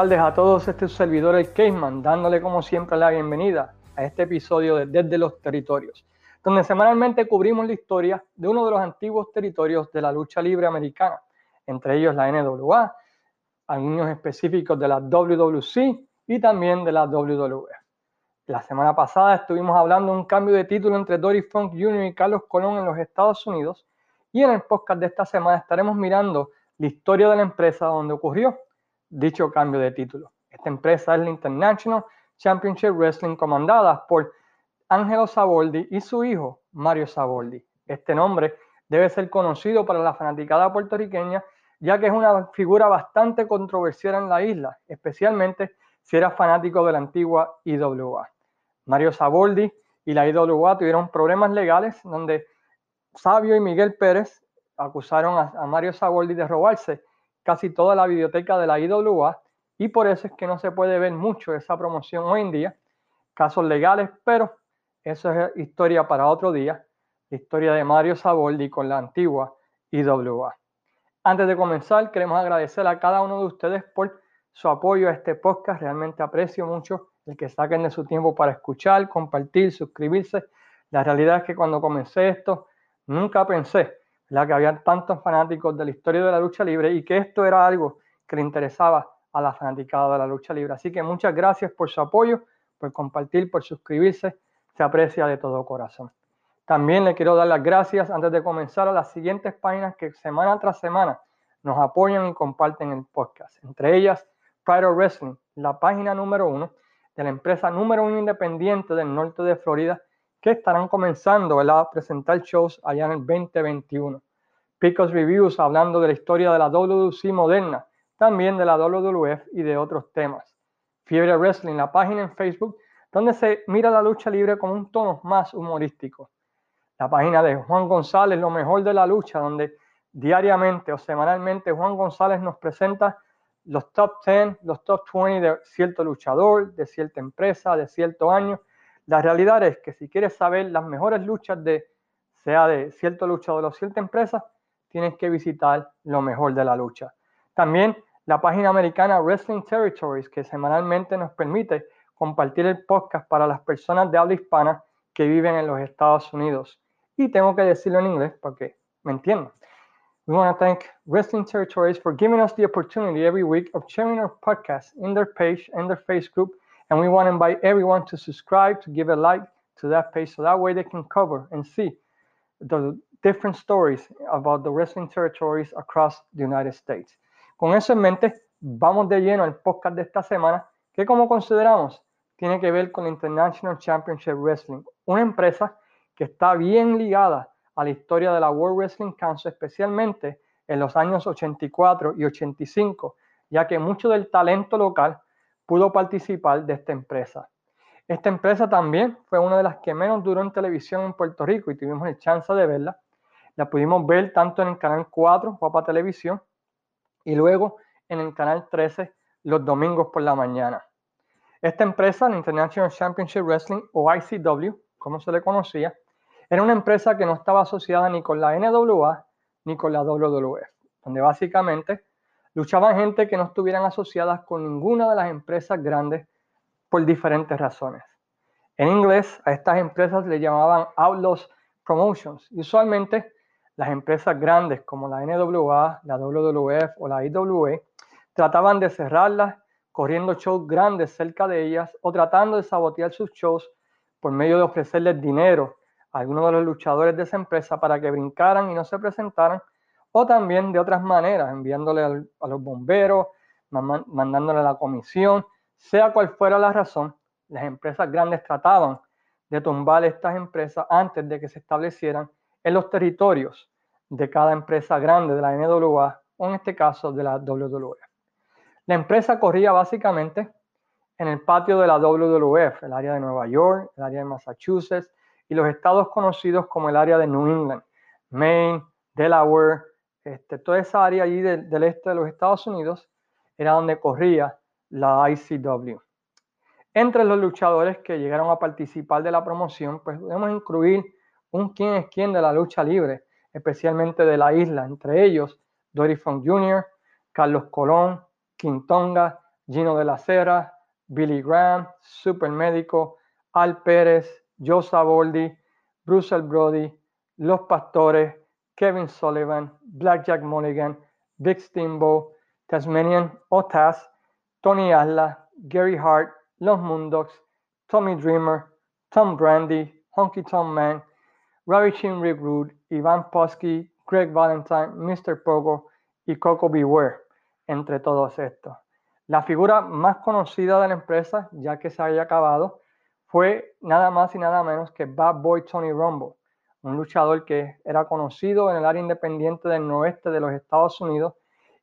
tardes a todos. Este es su servidor, el Caseman, dándole como siempre la bienvenida a este episodio de Desde los Territorios, donde semanalmente cubrimos la historia de uno de los antiguos territorios de la lucha libre americana, entre ellos la NWA, algunos específicos de la WWC y también de la WWF. La semana pasada estuvimos hablando de un cambio de título entre Dory Funk Jr. y Carlos Colón en los Estados Unidos y en el podcast de esta semana estaremos mirando la historia de la empresa donde ocurrió dicho cambio de título. Esta empresa es la International Championship Wrestling comandada por Ángelo Saboldi y su hijo Mario Saboldi. Este nombre debe ser conocido para la fanaticada puertorriqueña ya que es una figura bastante controversial en la isla, especialmente si era fanático de la antigua IWA. Mario Saboldi y la IWA tuvieron problemas legales donde Sabio y Miguel Pérez acusaron a, Mario Saboldi de robarse casi toda la biblioteca de la IWA y por eso es que no se puede ver mucho esa promoción hoy en día, casos legales, pero eso es historia para otro día, historia de Mario Saboldi con la antigua IWA. Antes de comenzar, queremos agradecer a cada uno de ustedes por su apoyo a este podcast. Realmente aprecio mucho el que saquen de su tiempo para escuchar, compartir, suscribirse. La realidad es que cuando comencé esto, nunca pensé la que había tantos fanáticos de la historia de la lucha libre y que esto era algo que le interesaba a la fanaticada de la lucha libre. Así que muchas gracias por su apoyo, por compartir, por suscribirse. Se aprecia de todo corazón. También le quiero dar las gracias antes de comenzar a las siguientes páginas que semana tras semana nos apoyan y comparten el podcast. Entre ellas, Pride of Wrestling, la página número uno de la empresa número uno independiente del norte de Florida que estarán comenzando a presentar shows allá en el 2021. Picos Reviews hablando de la historia de la WWC moderna, también de la WWF y de otros temas. Fiebre Wrestling, la página en Facebook, donde se mira la lucha libre con un tono más humorístico. La página de Juan González, lo mejor de la lucha, donde diariamente o semanalmente Juan González nos presenta los top 10, los top 20 de cierto luchador, de cierta empresa, de cierto año la realidad es que si quieres saber las mejores luchas de, sea de cierto luchador o cierta empresa, tienes que visitar lo mejor de la lucha. También la página americana Wrestling Territories, que semanalmente nos permite compartir el podcast para las personas de habla hispana que viven en los Estados Unidos. Y tengo que decirlo en inglés para que me entiendan. We want to thank Wrestling Territories for giving us the opportunity every week of sharing our podcast in their page and their Facebook group And we want to invite everyone to subscribe, to give a like to that page so that way they can cover and see the different stories about the wrestling territories across the United States. Con eso en mente, vamos de lleno al podcast de esta semana, que como consideramos tiene que ver con International Championship Wrestling, una empresa que está bien ligada a la historia de la World Wrestling Council, especialmente en los años 84 y 85, ya que mucho del talento local pudo participar de esta empresa. Esta empresa también fue una de las que menos duró en televisión en Puerto Rico y tuvimos el chance de verla. La pudimos ver tanto en el canal 4, Guapa Televisión, y luego en el canal 13 los domingos por la mañana. Esta empresa, la International Championship Wrestling o ICW, como se le conocía, era una empresa que no estaba asociada ni con la NWA ni con la WWF, donde básicamente luchaban gente que no estuvieran asociadas con ninguna de las empresas grandes por diferentes razones. En inglés, a estas empresas le llamaban Outlaws Promotions. Y usualmente, las empresas grandes como la NWA, la WWF o la IWA trataban de cerrarlas corriendo shows grandes cerca de ellas o tratando de sabotear sus shows por medio de ofrecerles dinero a algunos de los luchadores de esa empresa para que brincaran y no se presentaran o también de otras maneras, enviándole a los bomberos, mandándole a la comisión, sea cual fuera la razón, las empresas grandes trataban de tumbar estas empresas antes de que se establecieran en los territorios de cada empresa grande de la NWA o en este caso de la WWF. La empresa corría básicamente en el patio de la WWF, el área de Nueva York, el área de Massachusetts y los estados conocidos como el área de New England, Maine, Delaware, este, toda esa área allí del este de los Estados Unidos era donde corría la ICW. Entre los luchadores que llegaron a participar de la promoción, pues podemos incluir un quién es quién de la lucha libre, especialmente de la isla, entre ellos Dory Funk Jr., Carlos Colón, Quintonga, Gino de la Cera, Billy Graham, Super Médico, Al Pérez, Joe Saboldi, Bruce Brody, Los Pastores, Kevin Sullivan, Blackjack Mulligan, Dick Steamboat, Tasmanian Otas, Tony Asla, Gary Hart, Los Mundocs, Tommy Dreamer, Tom Brandy, Honky Tom Man, Ravishing Rick Rude, Ivan Posky, Greg Valentine, Mr. Pogo y Coco Beware, entre todos estos. La figura más conocida de la empresa, ya que se había acabado, fue nada más y nada menos que Bad Boy Tony Rumble, un luchador que era conocido en el área independiente del noroeste de los Estados Unidos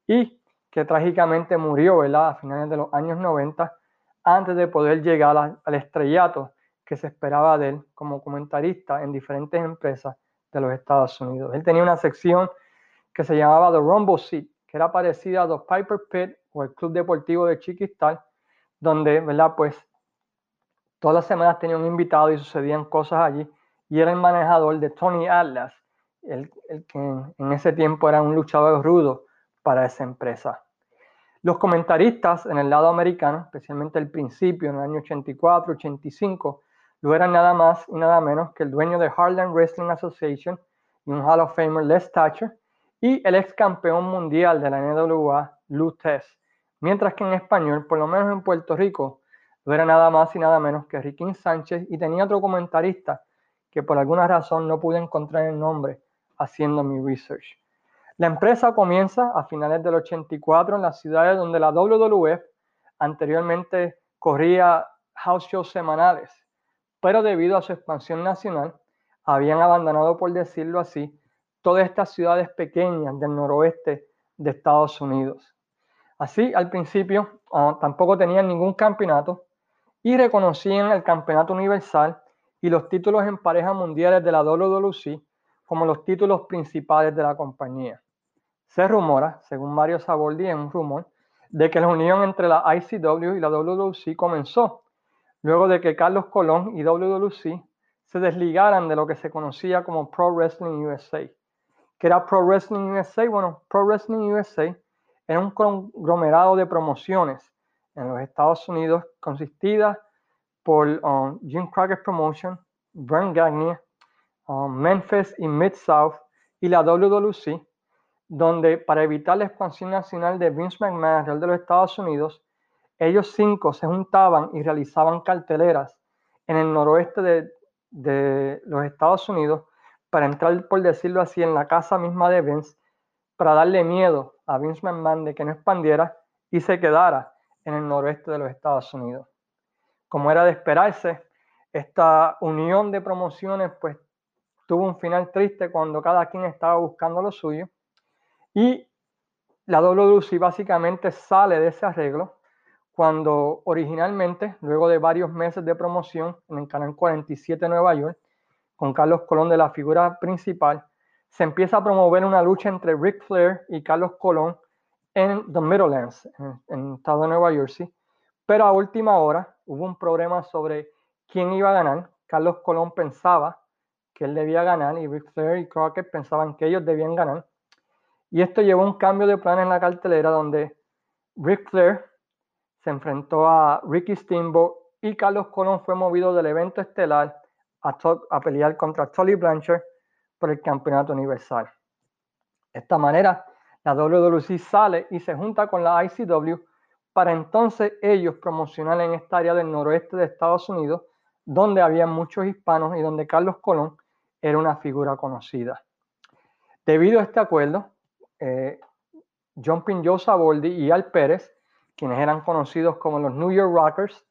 y que trágicamente murió a finales de los años 90 antes de poder llegar al estrellato que se esperaba de él como comentarista en diferentes empresas de los Estados Unidos. Él tenía una sección que se llamaba The Rumble Seat, que era parecida a The Piper Pit o el Club Deportivo de Chiquistal, donde, ¿verdad? Pues todas las semanas tenía un invitado y sucedían cosas allí. Y era el manejador de Tony Atlas, el, que en, ese tiempo era un luchador rudo para esa empresa. Los comentaristas en el lado americano, especialmente el principio, en el año 84, 85, lo eran nada más y nada menos que el dueño de Harlem Wrestling Association y un Hall of Famer Les Thatcher y el ex campeón mundial de la NWA, Lou Tess. Mientras que en español, por lo menos en Puerto Rico, no era nada más y nada menos que Riquín Sánchez y tenía otro comentarista que por alguna razón no pude encontrar el nombre haciendo mi research. La empresa comienza a finales del 84 en las ciudades donde la WWF anteriormente corría house shows semanales, pero debido a su expansión nacional habían abandonado, por decirlo así, todas estas ciudades pequeñas del noroeste de Estados Unidos. Así, al principio ah, tampoco tenían ningún campeonato y reconocían el campeonato universal y los títulos en parejas mundiales de la WWC como los títulos principales de la compañía. Se rumora, según Mario Saboldi en un rumor, de que la unión entre la ICW y la WWC comenzó luego de que Carlos Colón y WWC se desligaran de lo que se conocía como Pro Wrestling USA. ¿Qué era Pro Wrestling USA? Bueno, Pro Wrestling USA era un conglomerado de promociones en los Estados Unidos consistida por um, Jim Crockett Promotion, Brent Gagne, um, Memphis y Mid-South y la WWC, donde para evitar la expansión nacional de Vince McMahon de los Estados Unidos, ellos cinco se juntaban y realizaban carteleras en el noroeste de, de los Estados Unidos para entrar, por decirlo así, en la casa misma de Vince, para darle miedo a Vince McMahon de que no expandiera y se quedara en el noroeste de los Estados Unidos. Como era de esperarse, esta unión de promociones pues tuvo un final triste cuando cada quien estaba buscando lo suyo y la WWC básicamente sale de ese arreglo cuando originalmente, luego de varios meses de promoción en el Canal 47 Nueva York, con Carlos Colón de la figura principal, se empieza a promover una lucha entre Ric Flair y Carlos Colón en The Middlelands, en, en el estado de Nueva Jersey. Pero a última hora hubo un problema sobre quién iba a ganar. Carlos Colón pensaba que él debía ganar y Ric Flair y Crockett pensaban que ellos debían ganar. Y esto llevó a un cambio de plan en la cartelera donde Ric Flair se enfrentó a Ricky Steamboat y Carlos Colón fue movido del evento estelar a, a pelear contra Tully Blanchard por el campeonato universal. De esta manera, la WWC sale y se junta con la ICW para entonces ellos promocionar en esta área del noroeste de Estados Unidos, donde había muchos hispanos y donde Carlos Colón era una figura conocida. Debido a este acuerdo, eh, John Joe Saboldi y Al Pérez, quienes eran conocidos como los New York Rockers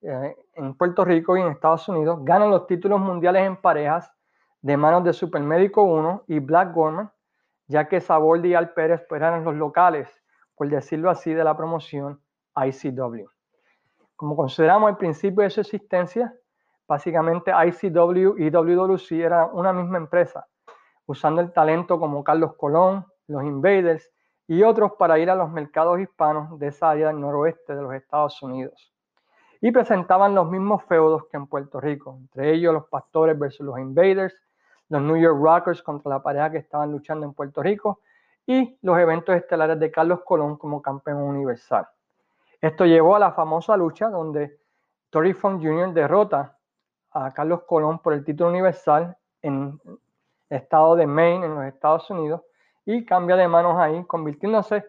eh, en Puerto Rico y en Estados Unidos, ganan los títulos mundiales en parejas de manos de Supermédico 1 y Black Gorman, ya que Saboldi y Al Pérez eran los locales, por decirlo así, de la promoción ICW. Como consideramos el principio de su existencia, básicamente ICW y WWC eran una misma empresa, usando el talento como Carlos Colón, los Invaders y otros para ir a los mercados hispanos de esa área del noroeste de los Estados Unidos. Y presentaban los mismos feudos que en Puerto Rico, entre ellos los pastores versus los Invaders, los New York Rockers contra la pareja que estaban luchando en Puerto Rico y los eventos estelares de Carlos Colón como campeón universal. Esto llevó a la famosa lucha donde Tori Funk Jr. derrota a Carlos Colón por el título universal en el estado de Maine, en los Estados Unidos, y cambia de manos ahí, convirtiéndose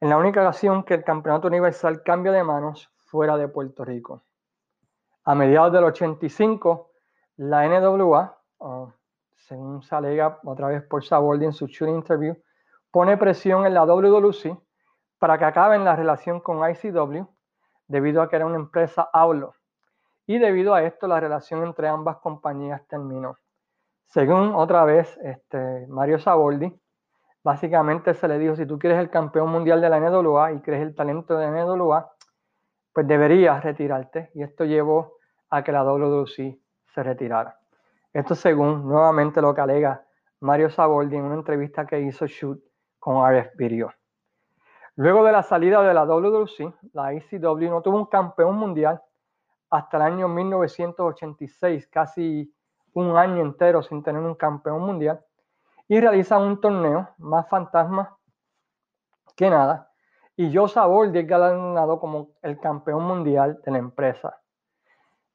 en la única ocasión que el campeonato universal cambia de manos fuera de Puerto Rico. A mediados del 85, la NWA, según se alega otra vez por Saboldi en su shooting interview, pone presión en la WWC para que acaben la relación con ICW debido a que era una empresa AULO. Y debido a esto, la relación entre ambas compañías terminó. Según otra vez este, Mario Saboldi, básicamente se le dijo, si tú quieres el campeón mundial de la NWA y crees el talento de la NWA, pues deberías retirarte. Y esto llevó a que la WWC se retirara. Esto según nuevamente lo que alega Mario Saboldi en una entrevista que hizo Shoot con RF Video. Luego de la salida de la WWC, la ECW no tuvo un campeón mundial hasta el año 1986, casi un año entero sin tener un campeón mundial, y realiza un torneo más fantasma que nada. Y Joe Saboldi es galardonado como el campeón mundial de la empresa.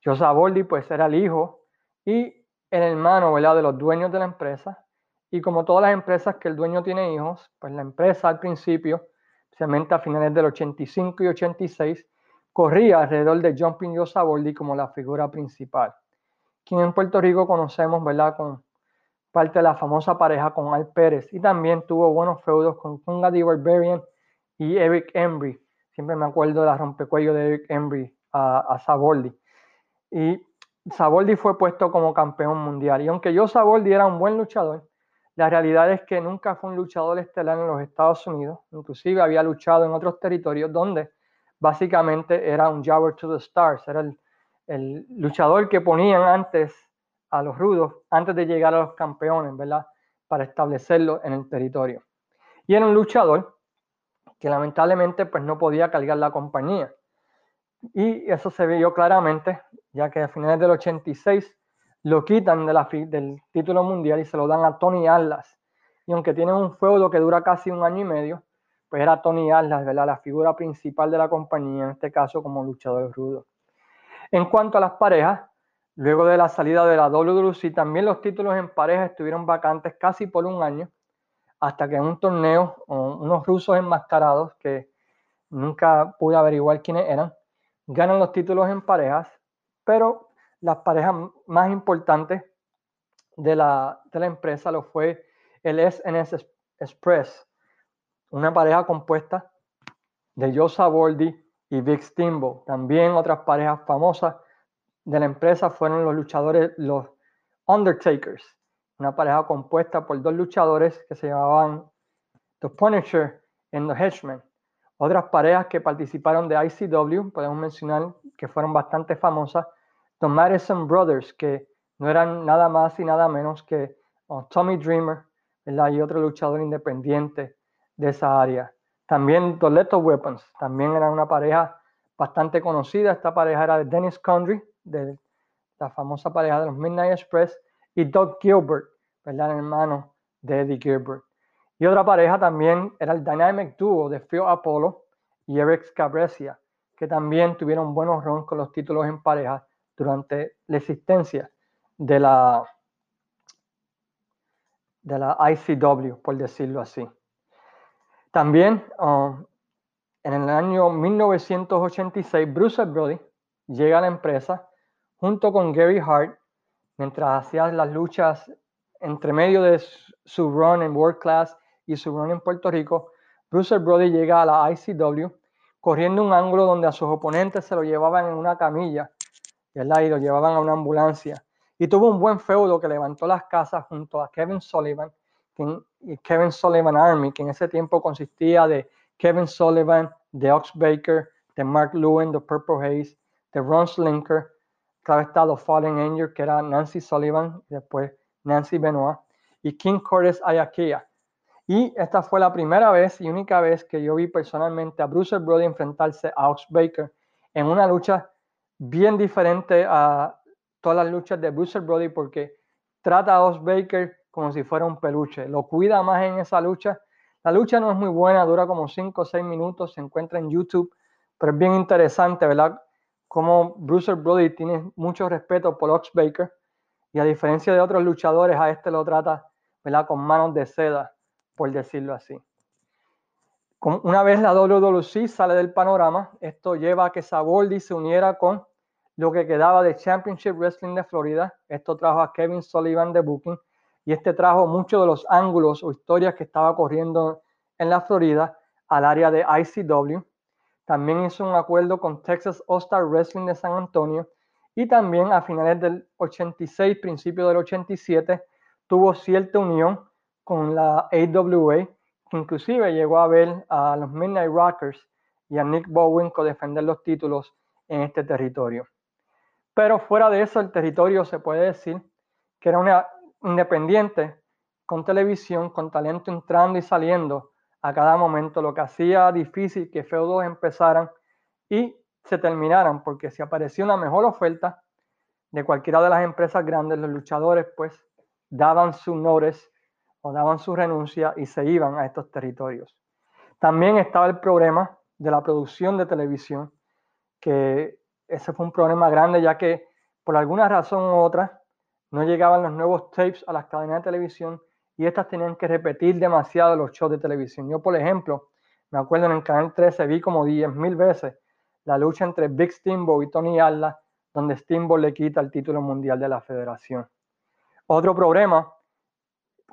Joe Saboldi pues era el hijo y el hermano ¿verdad? de los dueños de la empresa. Y como todas las empresas que el dueño tiene hijos, pues la empresa al principio, especialmente a finales del 85 y 86, corría alrededor de Jumping Joe Saboldi como la figura principal. Quien en Puerto Rico conocemos, ¿verdad? Con parte de la famosa pareja con Al Pérez y también tuvo buenos feudos con Kunga D. Barbarian y Eric Embry. Siempre me acuerdo de la rompecuello de Eric Embry a, a Saboldi. Y Saboldi fue puesto como campeón mundial. Y aunque yo Saboldi era un buen luchador, la realidad es que nunca fue un luchador estelar en los Estados Unidos. Inclusive había luchado en otros territorios donde básicamente era un Jabber to the Stars. Era el, el luchador que ponían antes a los rudos antes de llegar a los campeones, ¿verdad? Para establecerlo en el territorio. Y era un luchador que lamentablemente pues no podía cargar la compañía. Y eso se vio claramente, ya que a finales del 86 lo quitan del título mundial y se lo dan a Tony Atlas. Y aunque tiene un feudo que dura casi un año y medio, pues era Tony Atlas, ¿verdad? La figura principal de la compañía, en este caso como luchador rudo. En cuanto a las parejas, Luego de la salida de la WWC, también los títulos en pareja estuvieron vacantes casi por un año, hasta que en un torneo, unos rusos enmascarados, que nunca pude averiguar quiénes eran, ganan los títulos en parejas, pero las parejas más importantes de la, de la empresa lo fue el SNS Express, una pareja compuesta de Joe Saboldi y Vic Steamboat. También otras parejas famosas de la empresa fueron los luchadores, los Undertakers, una pareja compuesta por dos luchadores que se llamaban The Punisher y The Hedgeman. Otras parejas que participaron de ICW, podemos mencionar que fueron bastante famosas, The Madison Brothers, que no eran nada más y nada menos que oh, Tommy Dreamer y otro luchador independiente de esa área. También The Lethal Weapons, también era una pareja bastante conocida. Esta pareja era de Dennis Condry, de la famosa pareja de los Midnight Express, y Doug Gilbert, ¿verdad? El hermano de Eddie Gilbert. Y otra pareja también era el Dynamic Duo de Phil Apollo y Eric Cabresia, que también tuvieron buenos runs con los títulos en pareja durante la existencia de la, de la ICW, por decirlo así. También um, en el año 1986, Bruce Brody llega a la empresa junto con Gary Hart, mientras hacía las luchas entre medio de su run en World Class y su run en Puerto Rico, Bruce Brody llega a la ICW corriendo un ángulo donde a sus oponentes se lo llevaban en una camilla y lo llevaban a una ambulancia. Y tuvo un buen feudo que levantó las casas junto a Kevin Sullivan Kevin Sullivan Army, que en ese tiempo consistía de Kevin Sullivan, de Ox Baker, de Mark Lewin, de Purple Haze, de Ron Slinker, Claro está Fallen Angel, que era Nancy Sullivan, después Nancy Benoit, y King Curtis Ayakia. Y esta fue la primera vez y única vez que yo vi personalmente a Bruce Brody enfrentarse a Ox Baker en una lucha bien diferente a todas las luchas de Bruce Brody porque trata a Ox Baker como si fuera un peluche, lo cuida más en esa lucha. La lucha no es muy buena, dura como 5 o 6 minutos, se encuentra en YouTube Pero es bien interesante, ¿verdad? Como Bruce Brody tiene mucho respeto por Ox Baker y a diferencia de otros luchadores, a este lo trata, ¿verdad? Con manos de seda, por decirlo así. Una vez la WWC sale del panorama, esto lleva a que Saboldi se uniera con lo que quedaba de Championship Wrestling de Florida. Esto trajo a Kevin Sullivan de Booking y este trajo muchos de los ángulos o historias que estaba corriendo en la Florida al área de ICW. También hizo un acuerdo con Texas All-Star Wrestling de San Antonio y también a finales del 86, principio del 87, tuvo cierta unión con la AWA, que inclusive llegó a ver a los Midnight Rockers y a Nick Bowen defender los títulos en este territorio. Pero fuera de eso, el territorio se puede decir que era una independiente con televisión, con talento entrando y saliendo a cada momento, lo que hacía difícil que feudos empezaran y se terminaran, porque si aparecía una mejor oferta de cualquiera de las empresas grandes, los luchadores pues daban su notice o daban su renuncia y se iban a estos territorios. También estaba el problema de la producción de televisión, que ese fue un problema grande ya que por alguna razón u otra no llegaban los nuevos tapes a las cadenas de televisión y estas tenían que repetir demasiado los shows de televisión. Yo, por ejemplo, me acuerdo en el canal 13 vi como 10.000 veces la lucha entre Big Steamboat y Tony Atlas, donde Steamboat le quita el título mundial de la federación. Otro problema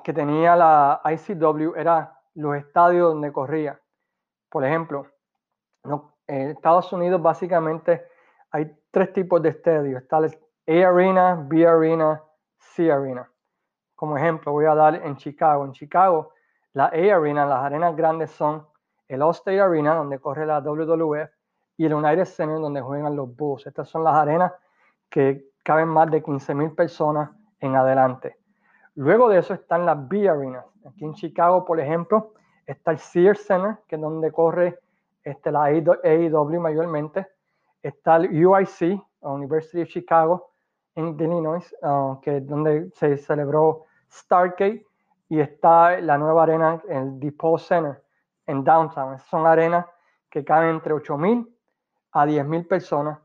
que tenía la ICW era los estadios donde corría. Por ejemplo, en Estados Unidos básicamente hay tres tipos de estadios. Está el A Arena, B Arena, C Arena. Como ejemplo, voy a dar en Chicago. En Chicago, la A Arena, las arenas grandes son el Allstate Arena, donde corre la WWF, y el United Center, donde juegan los Bulls. Estas son las arenas que caben más de 15.000 personas en adelante. Luego de eso están las B Arenas. Aquí en Chicago, por ejemplo, está el Sears Center, que es donde corre este, la AEW mayormente. Está el UIC, University of Chicago, en Illinois, uh, que es donde se celebró Stargate. Y está la nueva arena, el Depot Center, en Downtown. Esas son arenas que caben entre 8.000 a 10.000 personas.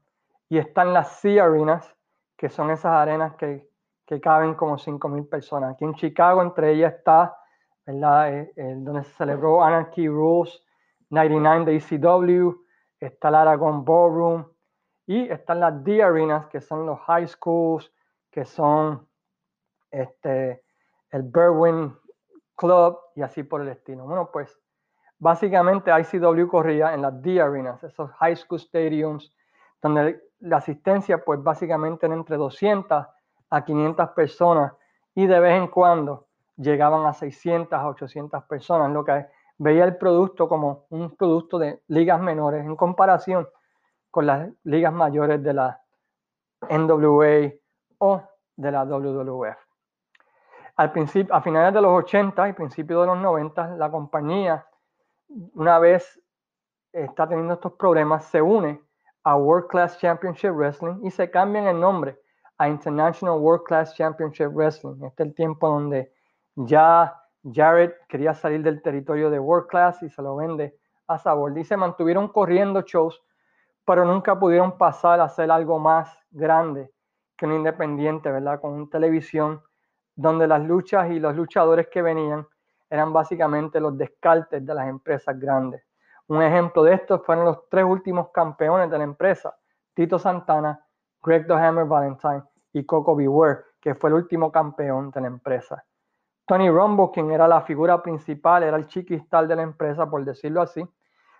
Y están las C Arenas, que son esas arenas que, que caben como 5.000 personas. Aquí en Chicago, entre ellas está, ¿verdad? Eh, donde se celebró Anarchy Rules 99 de ECW, está el Aragon Ballroom y están las D Arenas, que son los high schools, que son este, el Berwyn Club y así por el estilo. Bueno, pues básicamente ICW corría en las D Arenas, esos high school stadiums, donde la asistencia pues básicamente era entre 200 a 500 personas y de vez en cuando llegaban a 600 a 800 personas, lo que veía el producto como un producto de ligas menores en comparación con las ligas mayores de la NWA o de la WWF. Al principio, a finales de los 80 y principios de los 90, la compañía, una vez está teniendo estos problemas, se une a World Class Championship Wrestling y se cambian el nombre a International World Class Championship Wrestling. Este es el tiempo donde ya Jared quería salir del territorio de World Class y se lo vende a Sabor. Se mantuvieron corriendo shows, pero nunca pudieron pasar a hacer algo más grande que un independiente, ¿verdad? Con televisión, donde las luchas y los luchadores que venían eran básicamente los descartes de las empresas grandes. Un ejemplo de esto fueron los tres últimos campeones de la empresa, Tito Santana, Greg the Valentine y Coco Beware, que fue el último campeón de la empresa. Tony Rombo, quien era la figura principal, era el chiquistal de la empresa, por decirlo así,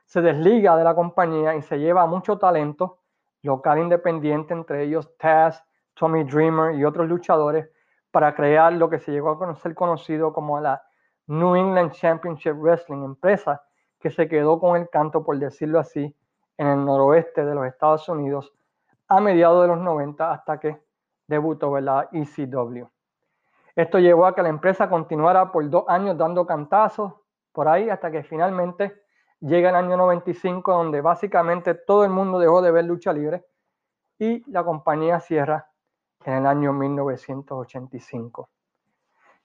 se desliga de la compañía y se lleva mucho talento local independiente, entre ellos Taz, Tommy Dreamer y otros luchadores, para crear lo que se llegó a conocer conocido como la New England Championship Wrestling, empresa que se quedó con el canto, por decirlo así, en el noroeste de los Estados Unidos a mediados de los 90 hasta que debutó la ECW. Esto llevó a que la empresa continuara por dos años dando cantazos por ahí hasta que finalmente llega el año 95 donde básicamente todo el mundo dejó de ver lucha libre y la compañía cierra en el año 1985.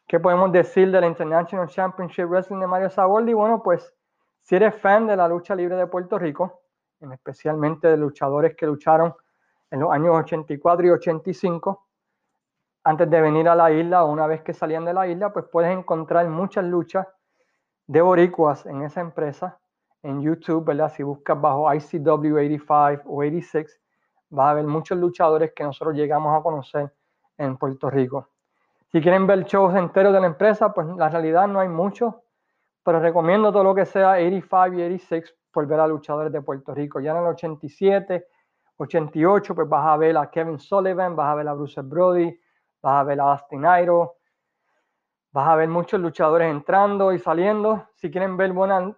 ¿Qué podemos decir de la International Championship Wrestling de Mario Saboldi? Bueno, pues si eres fan de la lucha libre de Puerto Rico, especialmente de luchadores que lucharon en los años 84 y 85 antes de venir a la isla o una vez que salían de la isla, pues puedes encontrar muchas luchas de boricuas en esa empresa en YouTube, ¿verdad? Si buscas bajo ICW 85 o 86, vas a ver muchos luchadores que nosotros llegamos a conocer en Puerto Rico. Si quieren ver shows enteros de la empresa, pues la realidad no hay muchos, pero recomiendo todo lo que sea 85 y 86 por ver a luchadores de Puerto Rico. Ya en el 87, 88, pues vas a ver a Kevin Sullivan, vas a ver a Bruce Brody, vas a ver a Austin Airo, vas a ver muchos luchadores entrando y saliendo. Si quieren ver buena,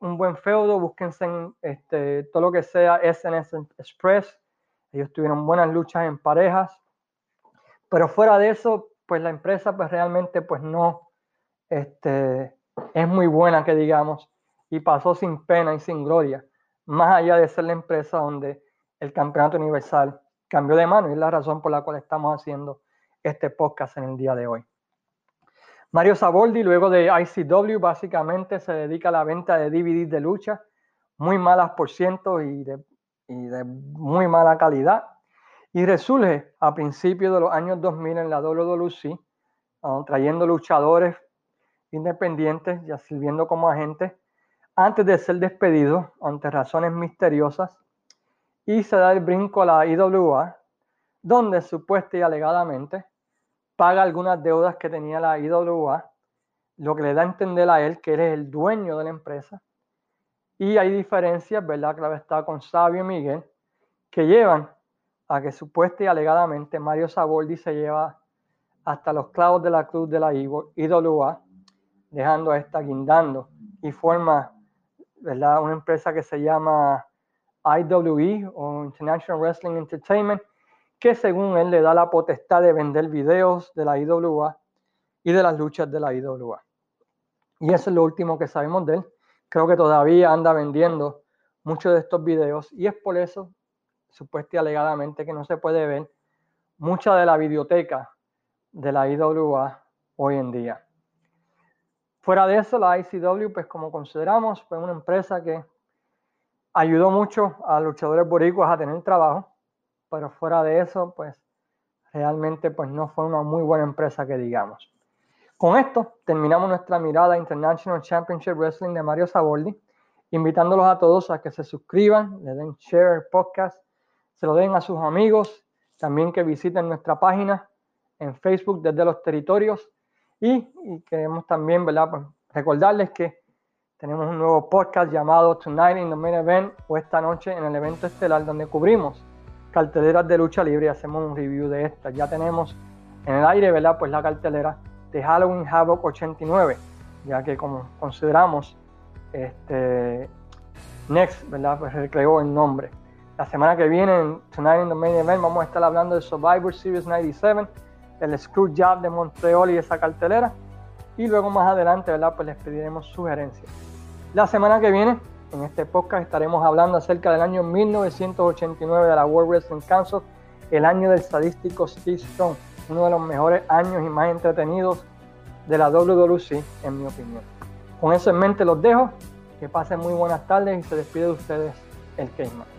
un buen feudo, búsquense en este, todo lo que sea SNS Express. Ellos tuvieron buenas luchas en parejas. Pero fuera de eso, pues la empresa pues realmente pues no este, es muy buena que digamos y pasó sin pena y sin gloria, más allá de ser la empresa donde el campeonato universal cambió de mano y es la razón por la cual estamos haciendo este podcast en el día de hoy. Mario Saboldi, luego de ICW, básicamente se dedica a la venta de DVDs de lucha, muy malas por ciento y de, y de muy mala calidad. Y resurge a principios de los años 2000 en la WWC, ah, trayendo luchadores independientes, ya sirviendo como agente, antes de ser despedido ante razones misteriosas. Y se da el brinco a la IWA, donde supuesta y alegadamente paga algunas deudas que tenía la IWA, lo que le da a entender a él que él es el dueño de la empresa. Y hay diferencias, ¿verdad? Claro está con Sabio Miguel, que llevan a que supuesta y alegadamente Mario Saboldi se lleva hasta los clavos de la cruz de la IWA, dejando a esta guindando y forma ¿verdad? una empresa que se llama IWE o International Wrestling Entertainment, que según él le da la potestad de vender videos de la IWA y de las luchas de la IWA. Y eso es lo último que sabemos de él. Creo que todavía anda vendiendo muchos de estos videos y es por eso, supuestamente alegadamente, que no se puede ver mucha de la biblioteca de la IWA hoy en día. Fuera de eso, la ICW, pues como consideramos, fue una empresa que ayudó mucho a luchadores boricuas a tener trabajo pero fuera de eso, pues realmente pues no fue una muy buena empresa que digamos. Con esto terminamos nuestra mirada International Championship Wrestling de Mario Saboldi, invitándolos a todos a que se suscriban, le den share podcast, se lo den a sus amigos, también que visiten nuestra página en Facebook desde los territorios y, queremos también. Pues, recordarles que tenemos un nuevo podcast llamado Tonight in the Main Event o esta noche en el evento estelar donde cubrimos carteleras de lucha libre y hacemos un review de estas. Ya tenemos en el aire, ¿verdad? Pues la cartelera de Halloween Havoc 89, ya que como consideramos, este, Next, ¿verdad? Pues recreó el nombre. La semana que viene, en Tonight in the Main Event, vamos a estar hablando de Survivor Series 97, el Screwjob de Montreal y esa cartelera. Y luego más adelante, ¿verdad? Pues les pediremos sugerencias. La semana que viene en este podcast estaremos hablando acerca del año 1989 de la World Wrestling Council, el año del estadístico Steve Stone, uno de los mejores años y más entretenidos de la WWC, en mi opinión. Con eso en mente los dejo, que pasen muy buenas tardes y se despide de ustedes el Cayman.